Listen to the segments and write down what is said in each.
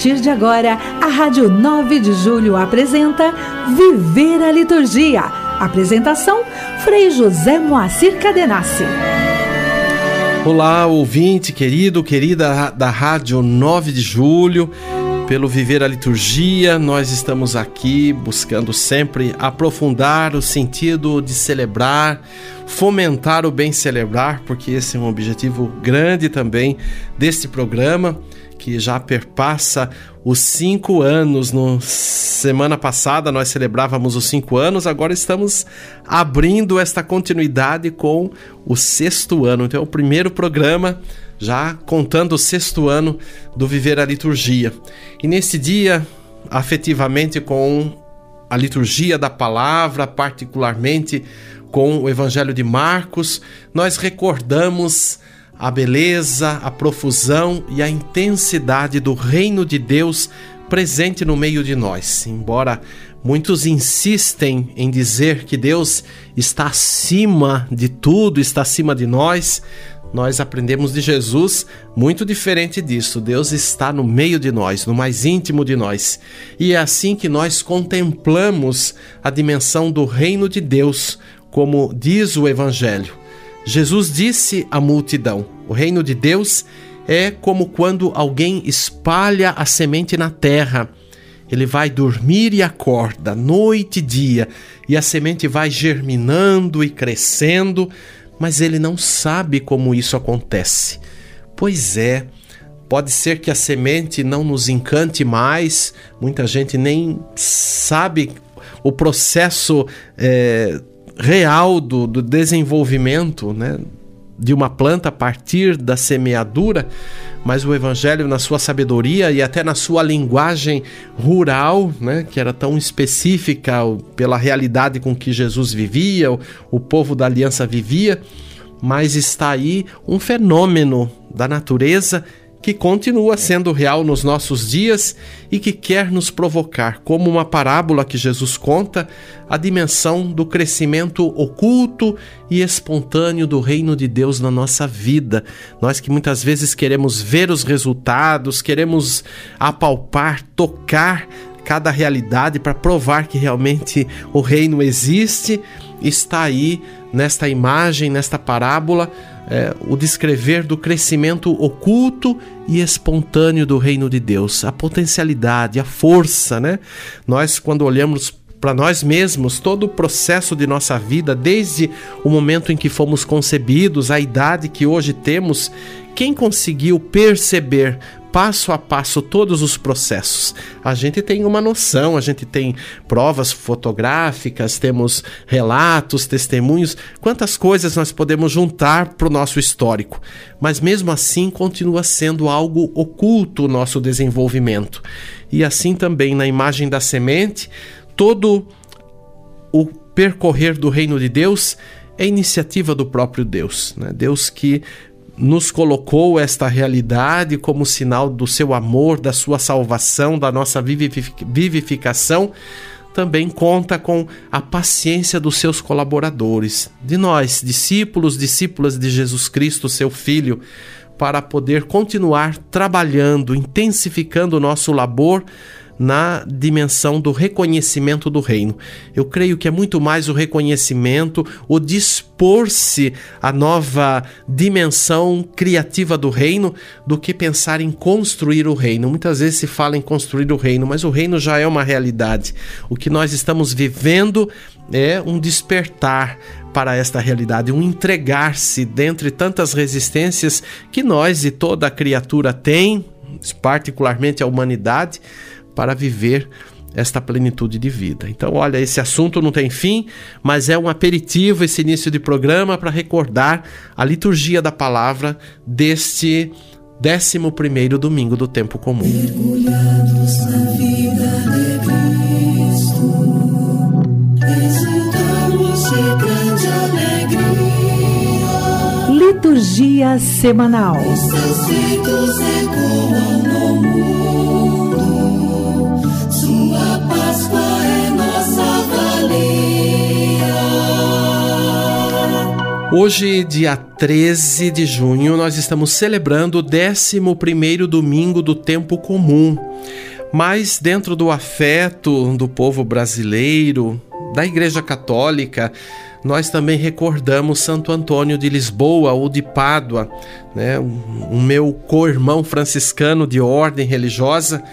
partir de agora, a Rádio 9 de Julho apresenta Viver a Liturgia. Apresentação: Frei José Moacir Cadenassi. Olá, ouvinte querido, querida da Rádio 9 de Julho. Pelo Viver a Liturgia, nós estamos aqui buscando sempre aprofundar o sentido de celebrar, fomentar o bem celebrar, porque esse é um objetivo grande também deste programa que já perpassa os cinco anos. No semana passada nós celebrávamos os cinco anos, agora estamos abrindo esta continuidade com o sexto ano. Então é o primeiro programa já contando o sexto ano do Viver a Liturgia. E nesse dia, afetivamente com a liturgia da palavra, particularmente com o Evangelho de Marcos, nós recordamos a beleza, a profusão e a intensidade do reino de Deus presente no meio de nós. Embora muitos insistem em dizer que Deus está acima de tudo, está acima de nós, nós aprendemos de Jesus muito diferente disso. Deus está no meio de nós, no mais íntimo de nós. E é assim que nós contemplamos a dimensão do reino de Deus, como diz o Evangelho. Jesus disse à multidão: O reino de Deus é como quando alguém espalha a semente na terra. Ele vai dormir e acorda, noite e dia, e a semente vai germinando e crescendo, mas ele não sabe como isso acontece. Pois é, pode ser que a semente não nos encante mais, muita gente nem sabe o processo é, real do, do desenvolvimento né, de uma planta a partir da semeadura, mas o Evangelho, na sua sabedoria e até na sua linguagem rural, né, que era tão específica pela realidade com que Jesus vivia, o, o povo da aliança vivia, mas está aí um fenômeno da natureza que continua sendo real nos nossos dias e que quer nos provocar, como uma parábola que Jesus conta, a dimensão do crescimento oculto e espontâneo do reino de Deus na nossa vida. Nós que muitas vezes queremos ver os resultados, queremos apalpar, tocar cada realidade para provar que realmente o reino existe, está aí nesta imagem, nesta parábola é, o descrever do crescimento oculto e espontâneo do reino de Deus, a potencialidade, a força, né? Nós, quando olhamos para nós mesmos todo o processo de nossa vida, desde o momento em que fomos concebidos, a idade que hoje temos, quem conseguiu perceber passo a passo todos os processos. A gente tem uma noção, a gente tem provas fotográficas, temos relatos, testemunhos, quantas coisas nós podemos juntar para o nosso histórico. Mas mesmo assim continua sendo algo oculto o nosso desenvolvimento. E assim também na imagem da semente, todo o percorrer do reino de Deus é iniciativa do próprio Deus. Né? Deus que nos colocou esta realidade como sinal do seu amor, da sua salvação, da nossa vivificação, também conta com a paciência dos seus colaboradores, de nós, discípulos, discípulas de Jesus Cristo, seu Filho, para poder continuar trabalhando, intensificando o nosso labor na dimensão do reconhecimento do reino. Eu creio que é muito mais o reconhecimento, o dispor-se à nova dimensão criativa do reino do que pensar em construir o reino. Muitas vezes se fala em construir o reino, mas o reino já é uma realidade. O que nós estamos vivendo é um despertar para esta realidade, um entregar-se dentre tantas resistências que nós e toda criatura tem, particularmente a humanidade, para viver esta plenitude de vida. Então, olha, esse assunto não tem fim, mas é um aperitivo esse início de programa para recordar a liturgia da palavra deste 11 primeiro domingo do tempo comum. Mergulhados na vida de Cristo, de grande alegria. Liturgia semanal. Os seus feitos ecoam no mundo. Hoje, dia 13 de junho, nós estamos celebrando o 11 domingo do tempo comum. Mas dentro do afeto do povo brasileiro, da Igreja Católica, nós também recordamos Santo Antônio de Lisboa ou de Pádua, né? o meu co-irmão franciscano de ordem religiosa,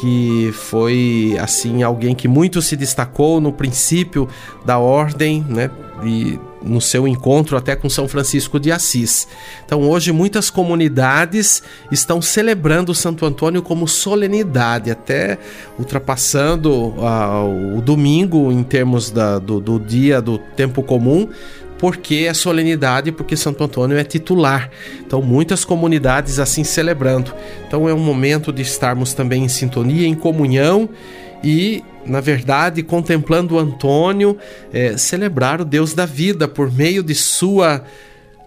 que foi assim alguém que muito se destacou no princípio da ordem, né? E no seu encontro até com São Francisco de Assis. Então, hoje, muitas comunidades estão celebrando Santo Antônio como solenidade, até ultrapassando uh, o domingo em termos da, do, do dia do tempo comum, porque é solenidade, porque Santo Antônio é titular. Então, muitas comunidades assim celebrando. Então, é um momento de estarmos também em sintonia, em comunhão e, na verdade, contemplando Antônio, é, celebrar o Deus da vida por meio de sua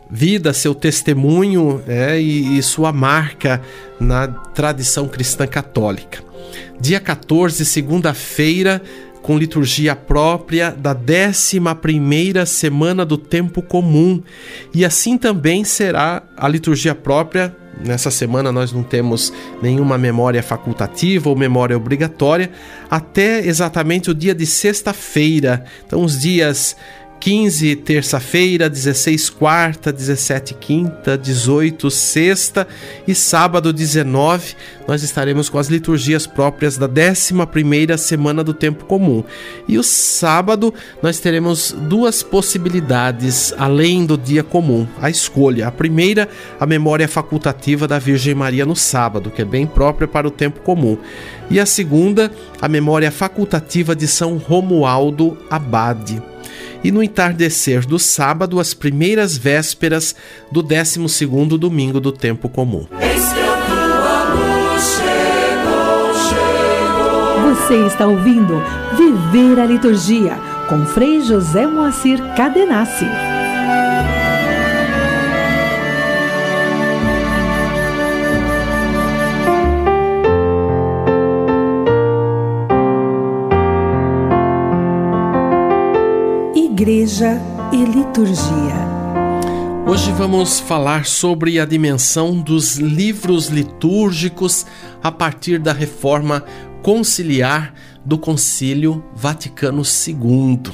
vida, seu testemunho é, e, e sua marca na tradição cristã católica. Dia 14, segunda-feira, com liturgia própria da 11 semana do tempo comum. E assim também será a liturgia própria. Nessa semana nós não temos nenhuma memória facultativa ou memória obrigatória, até exatamente o dia de sexta-feira. Então, os dias 15 terça-feira, 16 quarta, 17 quinta, 18 sexta e sábado 19 nós estaremos com as liturgias próprias da 11ª semana do tempo comum. E o sábado nós teremos duas possibilidades além do dia comum, a escolha. A primeira, a memória facultativa da Virgem Maria no sábado, que é bem própria para o tempo comum. E a segunda, a memória facultativa de São Romualdo Abade e no entardecer do sábado as primeiras vésperas do 12 domingo do tempo comum. Você está ouvindo Viver a Liturgia com Frei José Moacir Cadenassi. Igreja e Liturgia. Hoje vamos falar sobre a dimensão dos livros litúrgicos a partir da reforma conciliar do Concílio Vaticano II.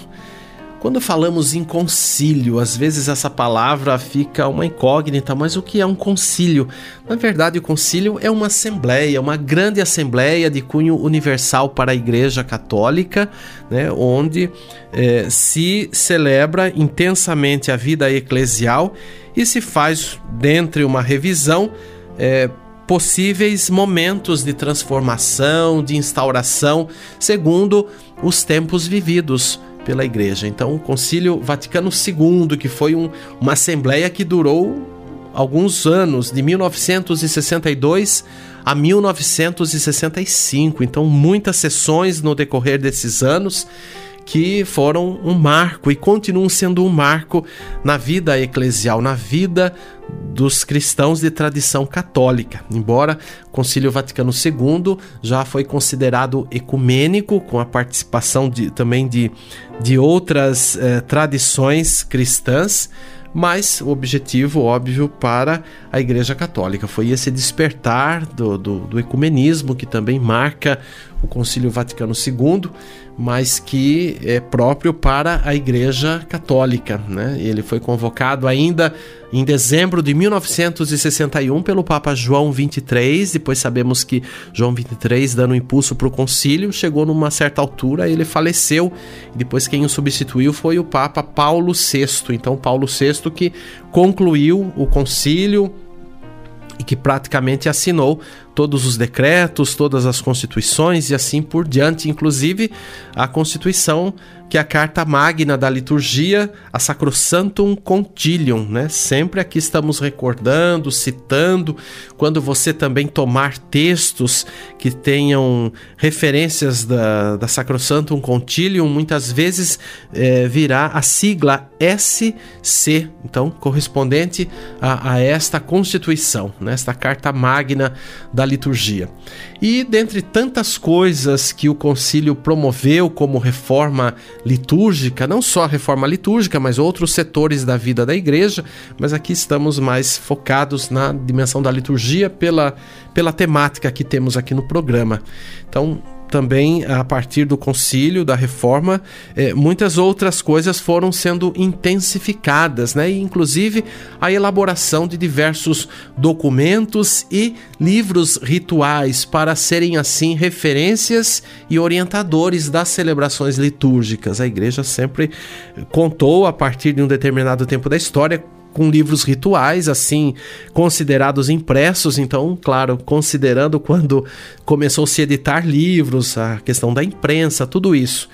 Quando falamos em concílio, às vezes essa palavra fica uma incógnita, mas o que é um concílio? Na verdade, o concílio é uma assembleia, uma grande assembleia de cunho universal para a Igreja Católica, né, onde eh, se celebra intensamente a vida eclesial e se faz, dentre uma revisão, eh, possíveis momentos de transformação, de instauração, segundo os tempos vividos pela Igreja. Então, o Concílio Vaticano II, que foi um, uma assembleia que durou alguns anos, de 1962 a 1965. Então, muitas sessões no decorrer desses anos que foram um marco e continuam sendo um marco na vida eclesial, na vida dos cristãos de tradição católica. Embora o Concílio Vaticano II já foi considerado ecumênico, com a participação de, também de, de outras eh, tradições cristãs, mas o objetivo óbvio para a Igreja Católica foi esse despertar do, do, do ecumenismo que também marca o Concílio Vaticano II, mas que é próprio para a Igreja Católica. Né? Ele foi convocado ainda em dezembro de 1961 pelo Papa João XXIII. Depois sabemos que João XXIII, dando impulso para o concílio, chegou numa certa altura, ele faleceu. Depois quem o substituiu foi o Papa Paulo VI. Então Paulo VI que concluiu o concílio e que praticamente assinou todos os decretos, todas as constituições e assim por diante, inclusive a Constituição que é a carta magna da liturgia, a Sacrosantum Concilium, né? Sempre aqui estamos recordando, citando, quando você também tomar textos que tenham referências da, da Sacrosantum Concilium, muitas vezes é, virá a sigla SC, então correspondente a, a esta Constituição, né? carta magna da liturgia. E dentre tantas coisas que o concílio promoveu como reforma litúrgica, não só a reforma litúrgica, mas outros setores da vida da igreja, mas aqui estamos mais focados na dimensão da liturgia pela, pela temática que temos aqui no programa. Então, também a partir do concílio, da reforma, eh, muitas outras coisas foram sendo intensificadas, né? E, inclusive a elaboração de diversos documentos e livros rituais para serem assim referências e orientadores das celebrações litúrgicas. A igreja sempre contou a partir de um determinado tempo da história com livros rituais, assim, considerados impressos. Então, claro, considerando quando começou a se editar livros, a questão da imprensa, tudo isso.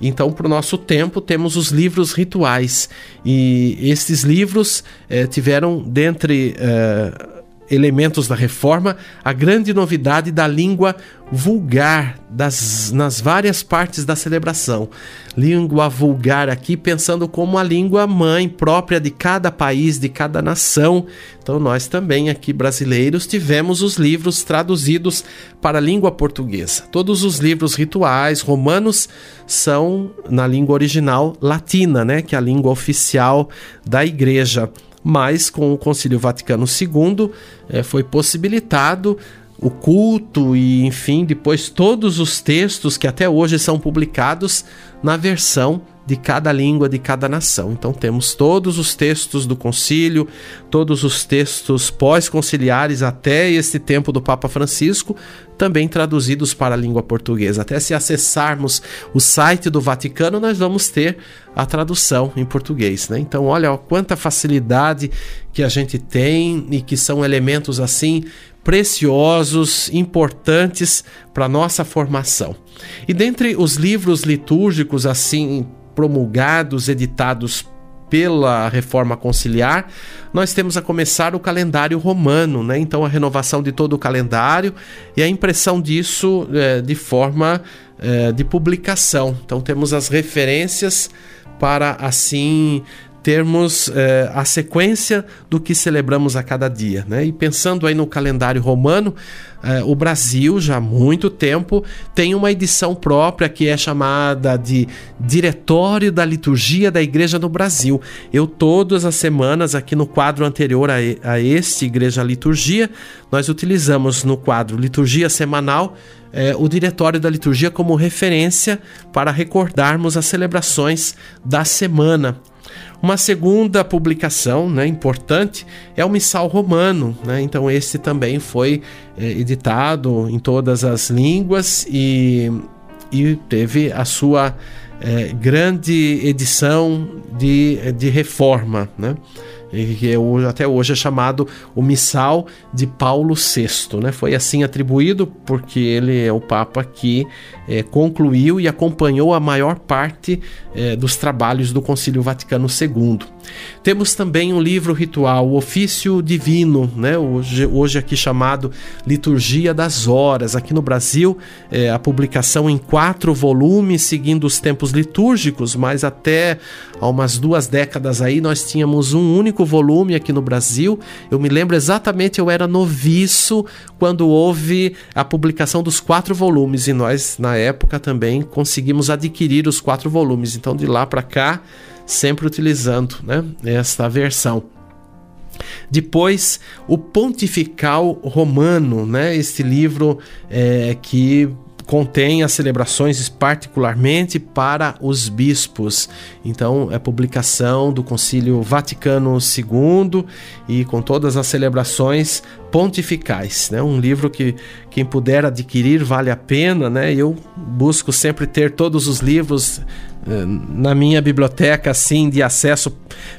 Então, para o nosso tempo, temos os livros rituais. E esses livros eh, tiveram, dentre. Eh, elementos da reforma, a grande novidade da língua vulgar das, nas várias partes da celebração. Língua vulgar aqui pensando como a língua mãe própria de cada país, de cada nação. Então nós também aqui brasileiros tivemos os livros traduzidos para a língua portuguesa. Todos os livros rituais romanos são na língua original latina, né, que é a língua oficial da igreja mas com o Concílio Vaticano II é, foi possibilitado o culto e, enfim, depois todos os textos que até hoje são publicados na versão de cada língua de cada nação. Então temos todos os textos do concílio, todos os textos pós-conciliares até este tempo do Papa Francisco, também traduzidos para a língua portuguesa. Até se acessarmos o site do Vaticano, nós vamos ter a tradução em português, né? Então, olha ó, quanta facilidade que a gente tem e que são elementos assim preciosos, importantes para nossa formação. E dentre os livros litúrgicos assim promulgados, editados pela reforma conciliar, nós temos a começar o calendário romano, né? Então a renovação de todo o calendário e a impressão disso é, de forma é, de publicação. Então temos as referências para assim termos é, a sequência do que celebramos a cada dia. Né? E pensando aí no calendário romano, é, o Brasil, já há muito tempo, tem uma edição própria que é chamada de Diretório da Liturgia da Igreja no Brasil. Eu, todas as semanas, aqui no quadro anterior a, a este Igreja Liturgia, nós utilizamos no quadro Liturgia Semanal é, o Diretório da Liturgia como referência para recordarmos as celebrações da semana. Uma segunda publicação né, importante é o Missal Romano, né? então esse também foi é, editado em todas as línguas e, e teve a sua é, grande edição de, de reforma. Né? Que até hoje é chamado o Missal de Paulo VI. Né? Foi assim atribuído porque ele é o Papa que é, concluiu e acompanhou a maior parte é, dos trabalhos do Concílio Vaticano II. Temos também um livro ritual, o Ofício Divino, né? hoje, hoje aqui chamado Liturgia das Horas. Aqui no Brasil, é, a publicação em quatro volumes, seguindo os tempos litúrgicos, mas até há umas duas décadas aí nós tínhamos um único volume aqui no Brasil. Eu me lembro exatamente, eu era noviço quando houve a publicação dos quatro volumes e nós, na época, também conseguimos adquirir os quatro volumes. Então, de lá para cá, sempre utilizando né, esta versão. Depois, o Pontifical Romano, né, este livro é, que contém as celebrações particularmente para os bispos. Então, é publicação do Concílio Vaticano II e com todas as celebrações pontificais, né? Um livro que quem puder adquirir vale a pena, né? Eu busco sempre ter todos os livros na minha biblioteca assim de acesso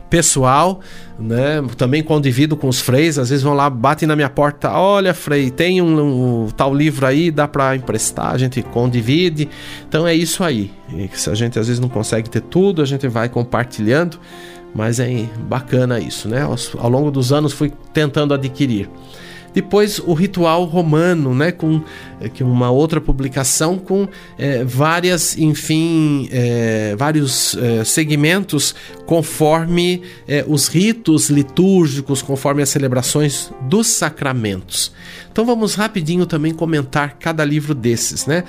pessoal, né? Também convido com os freis, às vezes vão lá, batem na minha porta, olha, frei, tem um, um tal livro aí, dá para emprestar, a gente condivide. Então é isso aí. E se a gente às vezes não consegue ter tudo, a gente vai compartilhando, mas é bacana isso, né? Ao longo dos anos fui tentando adquirir. Depois o ritual romano, né, com é, que uma outra publicação com é, várias, enfim, é, vários é, segmentos conforme os ritos litúrgicos, conforme as celebrações dos sacramentos. Então vamos rapidinho também comentar cada livro desses, né?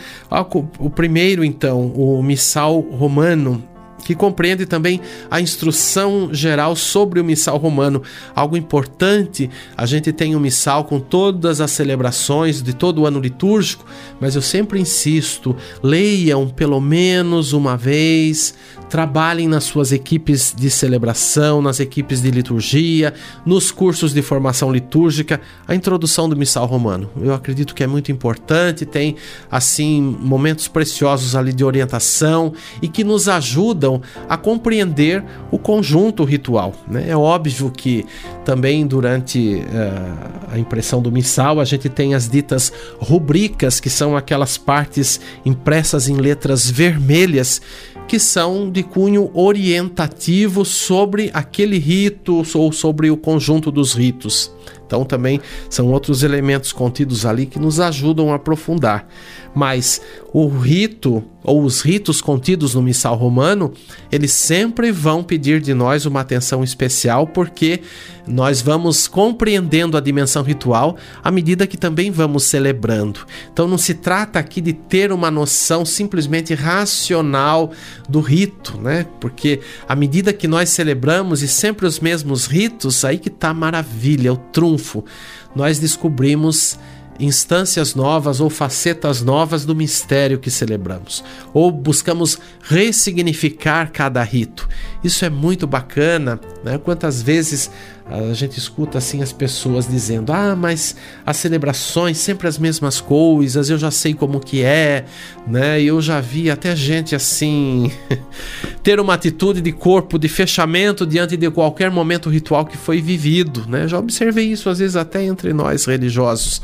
O primeiro, então, o Missal Romano, que compreende também a instrução geral sobre o missal romano. Algo importante, a gente tem um missal com todas as celebrações de todo o ano litúrgico, mas eu sempre insisto, leiam pelo menos uma vez, trabalhem nas suas equipes de celebração, nas equipes de liturgia, nos cursos de formação litúrgica, a introdução do missal romano. Eu acredito que é muito importante, tem assim momentos preciosos ali de orientação e que nos ajudam a compreender o conjunto ritual. Né? É óbvio que também durante uh, a impressão do missal a gente tem as ditas rubricas, que são aquelas partes impressas em letras vermelhas que são de cunho orientativo sobre aquele rito ou sobre o conjunto dos ritos. Então também são outros elementos contidos ali que nos ajudam a aprofundar. Mas o rito ou os ritos contidos no missal romano, eles sempre vão pedir de nós uma atenção especial, porque nós vamos compreendendo a dimensão ritual à medida que também vamos celebrando. Então não se trata aqui de ter uma noção simplesmente racional do rito, né? Porque à medida que nós celebramos e sempre os mesmos ritos, aí que está a maravilha, o trunfo. Nós descobrimos instâncias novas ou facetas novas do mistério que celebramos, ou buscamos ressignificar cada rito. Isso é muito bacana, né? Quantas vezes a gente escuta assim as pessoas dizendo: "Ah, mas as celebrações sempre as mesmas coisas, eu já sei como que é", né? Eu já vi até gente assim ter uma atitude de corpo de fechamento diante de qualquer momento ritual que foi vivido, né? Já observei isso às vezes até entre nós religiosos.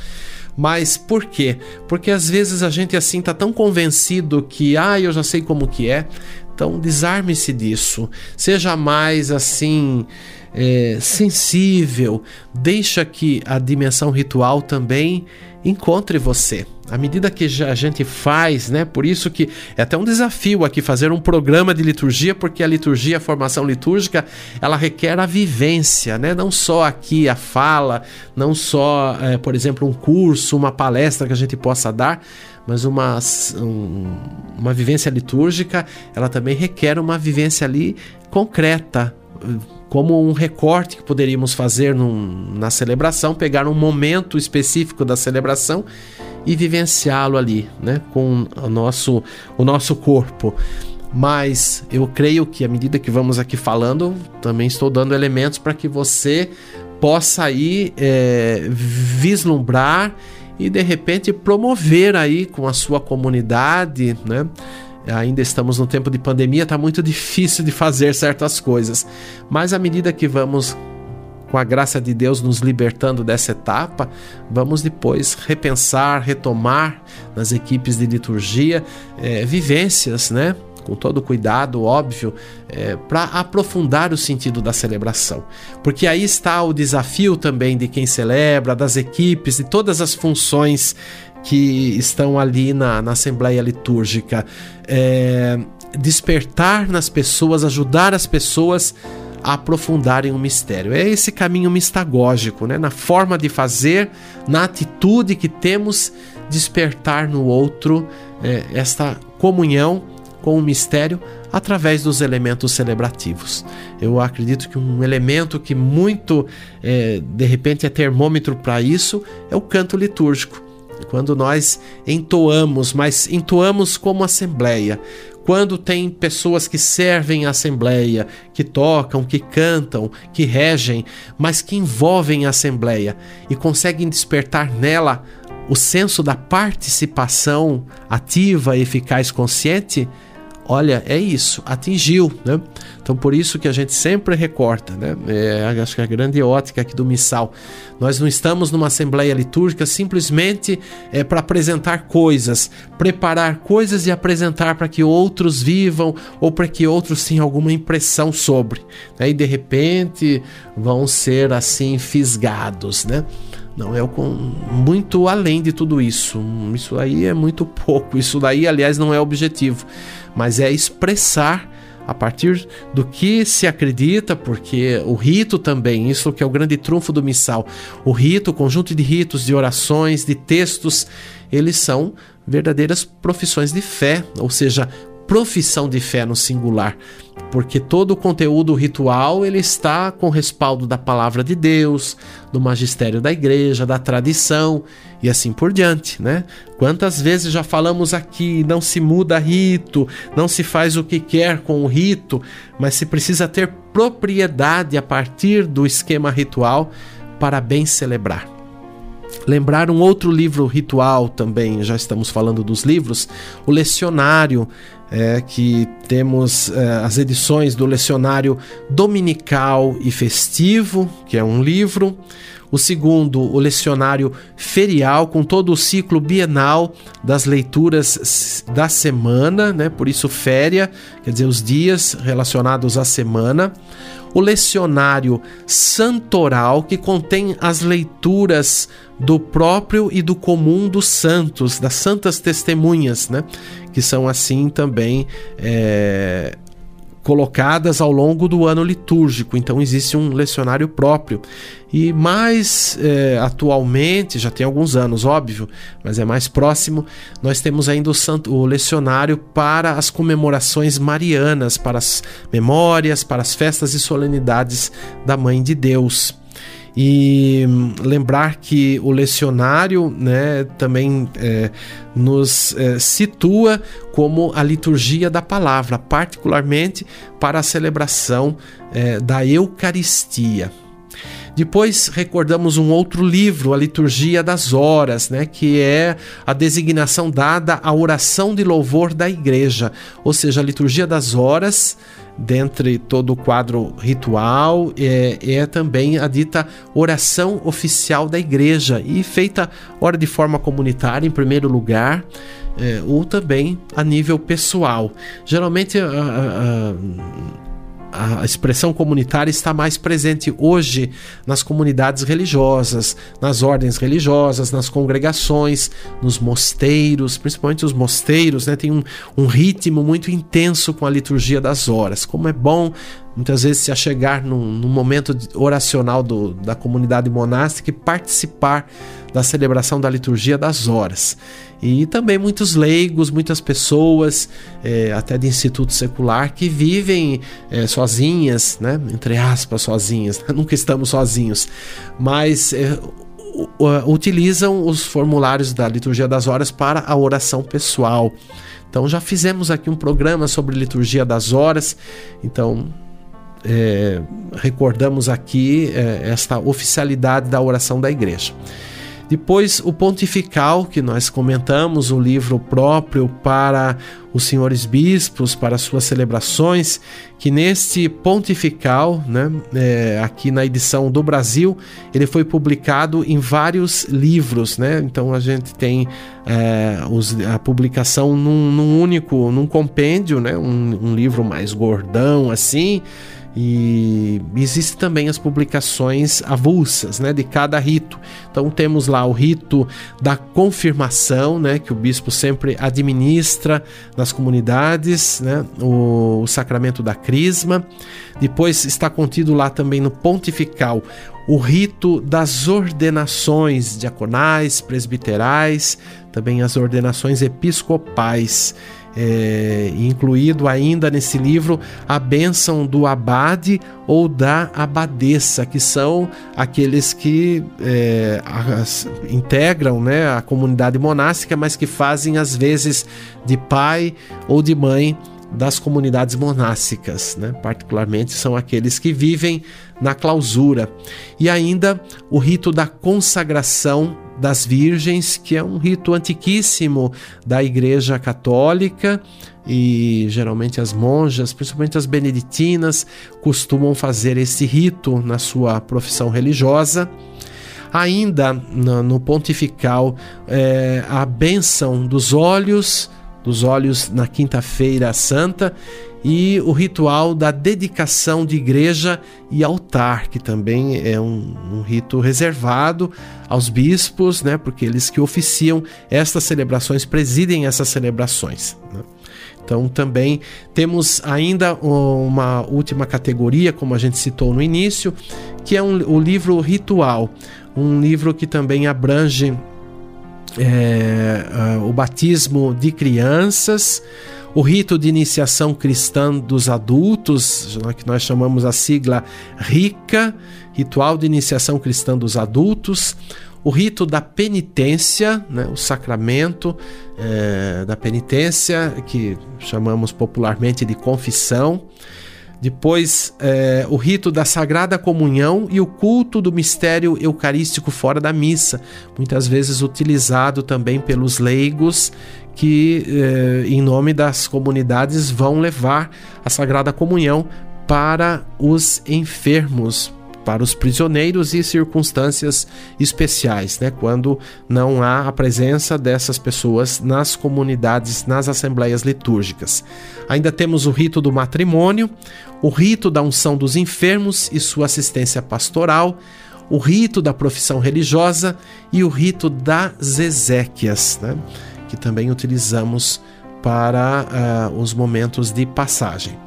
Mas por quê? Porque às vezes a gente assim tá tão convencido que, ah, eu já sei como que é. Então desarme-se disso. Seja mais assim é, sensível. Deixa que a dimensão ritual também encontre você. À medida que a gente faz, né? Por isso que é até um desafio aqui fazer um programa de liturgia, porque a liturgia, a formação litúrgica, ela requer a vivência, né? Não só aqui a fala, não só, é, por exemplo, um curso, uma palestra que a gente possa dar, mas uma, um, uma vivência litúrgica, ela também requer uma vivência ali concreta, como um recorte que poderíamos fazer num, na celebração, pegar um momento específico da celebração e vivenciá-lo ali, né, com o nosso, o nosso corpo. Mas eu creio que à medida que vamos aqui falando, também estou dando elementos para que você possa aí é, vislumbrar e de repente promover aí com a sua comunidade, né? Ainda estamos no tempo de pandemia, está muito difícil de fazer certas coisas. Mas à medida que vamos, com a graça de Deus, nos libertando dessa etapa, vamos depois repensar, retomar nas equipes de liturgia é, vivências, né? com todo cuidado, óbvio, é, para aprofundar o sentido da celebração. Porque aí está o desafio também de quem celebra, das equipes, de todas as funções que estão ali na, na Assembleia Litúrgica. É, despertar nas pessoas, ajudar as pessoas a aprofundarem o mistério. É esse caminho mistagógico, né? na forma de fazer, na atitude que temos, despertar no outro é, esta comunhão com o mistério através dos elementos celebrativos. Eu acredito que um elemento que muito, é, de repente, é termômetro para isso é o canto litúrgico quando nós entoamos, mas entoamos como assembleia. Quando tem pessoas que servem a assembleia, que tocam, que cantam, que regem, mas que envolvem a assembleia e conseguem despertar nela o senso da participação ativa, eficaz, consciente, olha, é isso, atingiu, né? Então por isso que a gente sempre recorta, né? É, acho que é a grande ótica aqui do missal. Nós não estamos numa assembleia litúrgica simplesmente é, para apresentar coisas, preparar coisas e apresentar para que outros vivam ou para que outros tenham alguma impressão sobre. Né? E de repente vão ser assim fisgados, né? Não, é muito além de tudo isso. Isso aí é muito pouco. Isso daí, aliás, não é objetivo, mas é expressar a partir do que se acredita, porque o rito também, isso que é o grande trunfo do missal. O rito, o conjunto de ritos, de orações, de textos, eles são verdadeiras profissões de fé, ou seja, profissão de fé no singular, porque todo o conteúdo ritual ele está com respaldo da palavra de Deus, do magistério da igreja, da tradição e assim por diante, né? Quantas vezes já falamos aqui, não se muda rito, não se faz o que quer com o rito, mas se precisa ter propriedade a partir do esquema ritual para bem celebrar. Lembrar um outro livro ritual também, já estamos falando dos livros, o Lecionário, é, que temos é, as edições do Lecionário Dominical e Festivo, que é um livro. O segundo, o Lecionário Ferial, com todo o ciclo bienal das leituras da semana, né? por isso, féria, quer dizer, os dias relacionados à semana o lecionário santoral, que contém as leituras do próprio e do comum dos santos, das santas testemunhas, né? que são assim também é, colocadas ao longo do ano litúrgico. Então existe um lecionário próprio. E mais é, atualmente, já tem alguns anos, óbvio, mas é mais próximo, nós temos ainda o, santo, o lecionário para as comemorações marianas, para as memórias, para as festas e solenidades da Mãe de Deus. E lembrar que o lecionário né, também é, nos é, situa como a liturgia da palavra, particularmente para a celebração é, da Eucaristia. Depois recordamos um outro livro, a Liturgia das Horas, né, que é a designação dada à oração de louvor da igreja, ou seja, a Liturgia das Horas dentre todo o quadro ritual é, é, também a dita oração oficial da igreja e feita ora de forma comunitária em primeiro lugar é, ou também a nível pessoal. Geralmente a, expressão comunitária está mais presente hoje nas comunidades religiosas, nas ordens religiosas, nas congregações, nos mosteiros, principalmente os mosteiros, né, tem um, um ritmo muito intenso com a liturgia das horas. Como é bom muitas vezes se achegar num, num momento oracional do, da comunidade monástica e participar da celebração da liturgia das horas. E também muitos leigos, muitas pessoas, é, até de instituto secular, que vivem é, sozinhas, né? entre aspas, sozinhas, nunca estamos sozinhos, mas é, utilizam os formulários da liturgia das horas para a oração pessoal. Então já fizemos aqui um programa sobre liturgia das horas, então é, recordamos aqui é, esta oficialidade da oração da igreja. Depois, o pontifical, que nós comentamos, o livro próprio para os senhores bispos, para suas celebrações, que neste pontifical, né, é, aqui na edição do Brasil, ele foi publicado em vários livros, né? Então a gente tem é, os, a publicação num, num, único, num compêndio, né? Um, um livro mais gordão assim e existem também as publicações avulsas, né, de cada rito. Então temos lá o rito da confirmação, né, que o bispo sempre administra nas comunidades, né, o, o sacramento da crisma. Depois está contido lá também no pontifical o rito das ordenações diaconais, presbiterais, também as ordenações episcopais é, incluído ainda nesse livro a bênção do abade ou da abadesa, que são aqueles que é, as, integram né, a comunidade monástica, mas que fazem às vezes de pai ou de mãe das comunidades monásticas, né? particularmente são aqueles que vivem na clausura. E ainda o rito da consagração das Virgens, que é um rito antiquíssimo da Igreja Católica e geralmente as monjas, principalmente as beneditinas, costumam fazer esse rito na sua profissão religiosa. Ainda no, pontifical, é, a bênção dos olhos, dos olhos na Quinta-feira Santa e o ritual da dedicação de igreja e altar altar, que também é um, um, rito reservado aos bispos, né? Porque eles que oficiam estas celebrações, presidem essas celebrações. Né? Então também temos ainda uma última categoria, como a gente citou no início, que é um, o livro ritual, um livro que também abrange é, o batismo de crianças, o rito de iniciação cristã dos adultos, que nós chamamos a sigla RICA, Ritual de Iniciação Cristã dos Adultos, o rito da penitência, né, o sacramento é, da penitência, que chamamos popularmente de confissão, depois, é, o rito da Sagrada Comunhão e o culto do mistério eucarístico fora da missa, muitas vezes utilizado também pelos leigos que, é, em nome das comunidades, vão levar a Sagrada Comunhão para os enfermos, para os prisioneiros e circunstâncias especiais, né? quando não há a presença dessas pessoas nas comunidades, nas assembleias litúrgicas. Ainda temos o rito do matrimônio, o rito da unção dos enfermos e sua assistência pastoral, o rito da profissão religiosa e o rito das exéquias, né? que também utilizamos para uh, os momentos de passagem.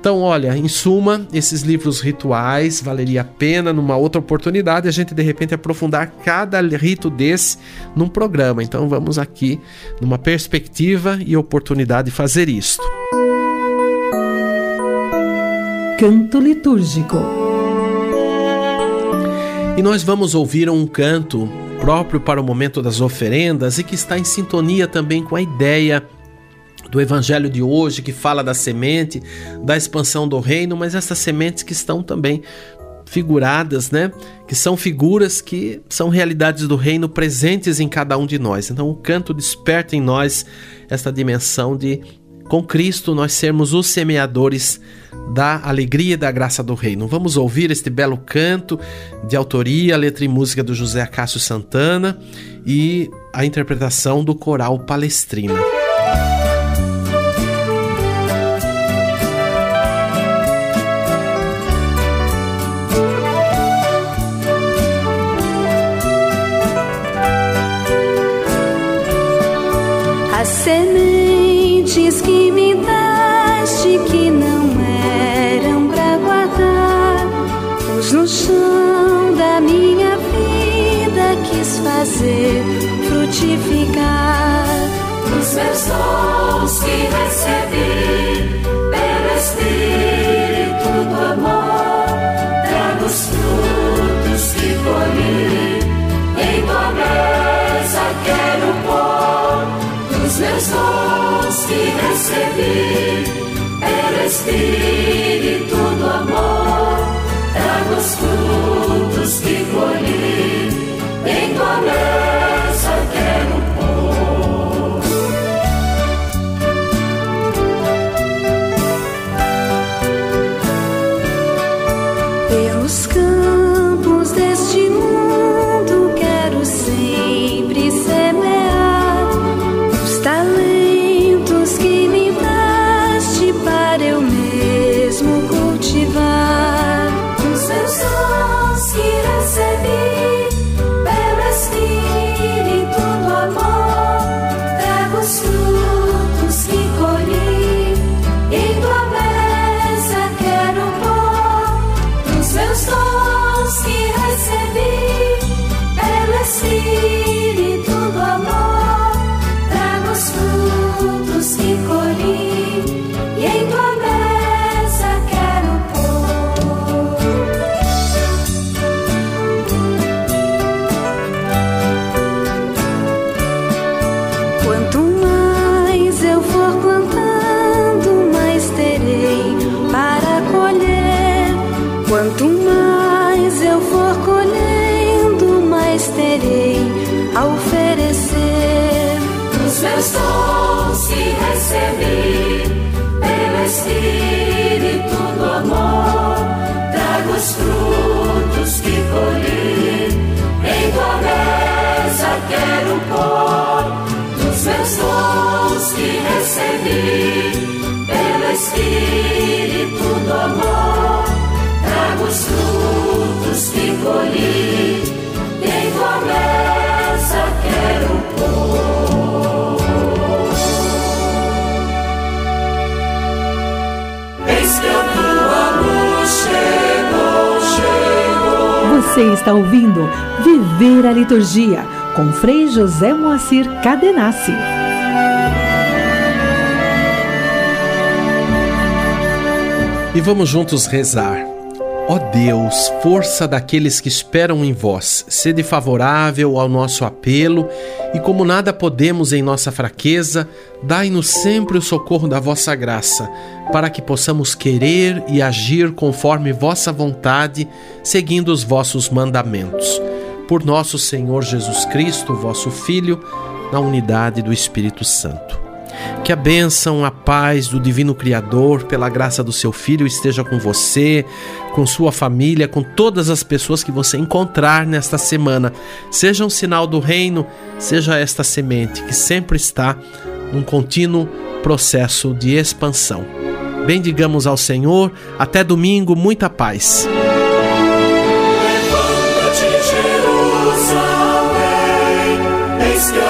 Então, olha, em suma, esses livros rituais valeria a pena numa outra oportunidade a gente de repente aprofundar cada rito desse num programa. Então, vamos aqui numa perspectiva e oportunidade de fazer isto. Canto litúrgico. E nós vamos ouvir um canto próprio para o momento das oferendas e que está em sintonia também com a ideia do evangelho de hoje, que fala da semente, da expansão do reino, mas essas sementes que estão também figuradas, né? Que são figuras que são realidades do reino presentes em cada um de nós. Então o canto desperta em nós esta dimensão de com Cristo nós sermos os semeadores da alegria e da graça do reino. Vamos ouvir este belo canto de autoria, letra e música do José Acácio Santana e a interpretação do coral Palestrina. Fazer frutificar os meus dons que recebi pelo Espírito do amor. Trago os frutos que colhi em tua mesa quero pôr os meus dons que recebi pelo Espírito do amor. Trago os frutos em recebi pelo Espírito do amor, trago os frutos que colhi, em tua mesa quero pôr. Eis chegou, chegou. Você está ouvindo Viver a Liturgia com Frei José Moacir Cadenassi. E vamos juntos rezar. Ó Deus, força daqueles que esperam em vós, sede favorável ao nosso apelo, e como nada podemos em nossa fraqueza, dai-nos sempre o socorro da vossa graça, para que possamos querer e agir conforme vossa vontade, seguindo os vossos mandamentos. Por nosso Senhor Jesus Cristo, vosso Filho, na unidade do Espírito Santo. Que a bênção, a paz do Divino Criador, pela graça do seu Filho, esteja com você, com sua família, com todas as pessoas que você encontrar nesta semana. Seja um sinal do reino, seja esta semente que sempre está num contínuo processo de expansão. Bendigamos ao Senhor. Até domingo, muita paz. Levanta-te, Jerusalém, eis que